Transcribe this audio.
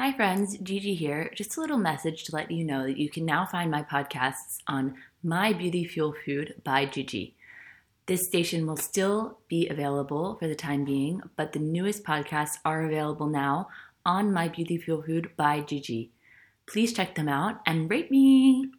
Hi, friends, Gigi here. Just a little message to let you know that you can now find my podcasts on My Beauty Fuel Food by Gigi. This station will still be available for the time being, but the newest podcasts are available now on My Beauty Fuel Food by Gigi. Please check them out and rate me.